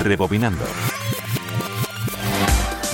Rebobinando.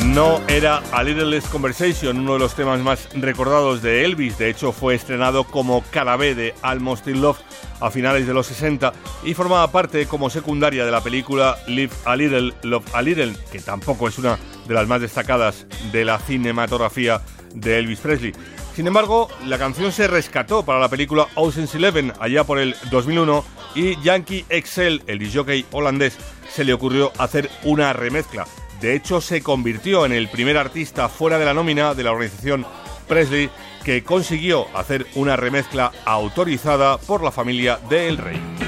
No era A Little Less Conversation, uno de los temas más recordados de Elvis. De hecho, fue estrenado como cara de Almost in Love a finales de los 60 y formaba parte como secundaria de la película Live a Little, Love a Little, que tampoco es una de las más destacadas de la cinematografía de Elvis Presley. Sin embargo, la canción se rescató para la película Ocean's Eleven allá por el 2001 y Yankee Excel, el disjockey holandés, se le ocurrió hacer una remezcla. De hecho, se convirtió en el primer artista fuera de la nómina de la organización Presley que consiguió hacer una remezcla autorizada por la familia del rey.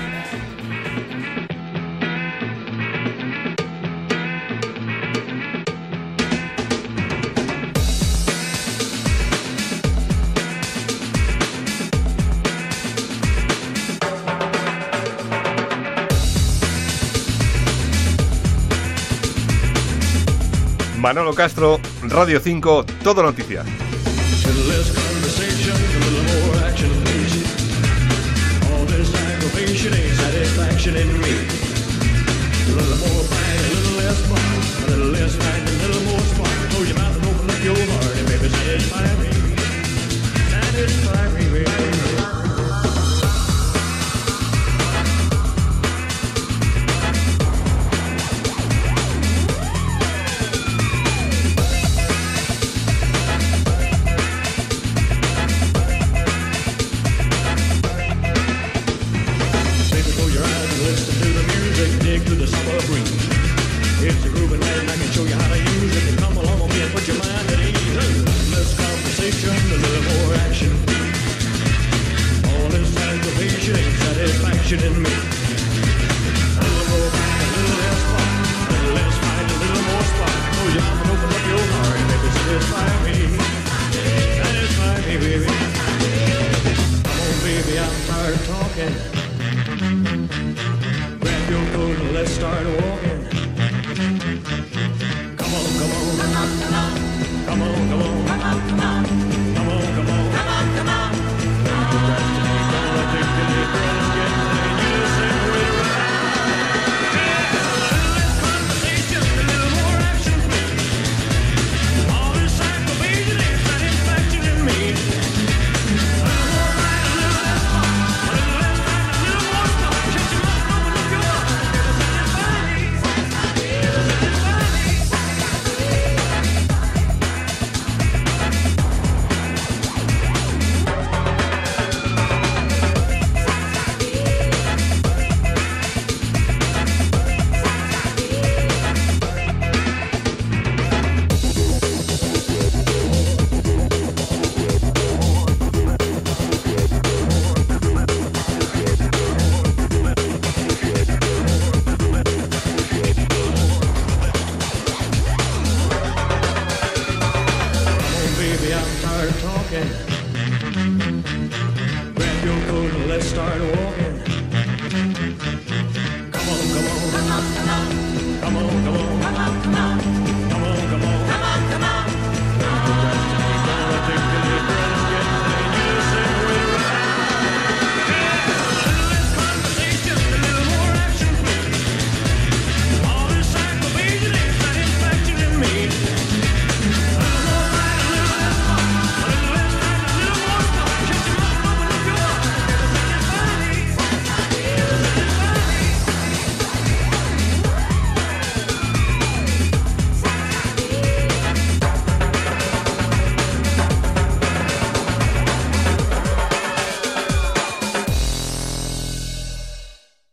Manolo Castro, Radio 5, Todo Noticias. me. A little more wine, a little less fun, a little less fight, a little more. Oh, open up your heart, satisfy me. Satisfy me, baby. Come on, baby, I'm tired of talking. Grab your coat and let's start walking. Talking. Grab your coat and let's start walking.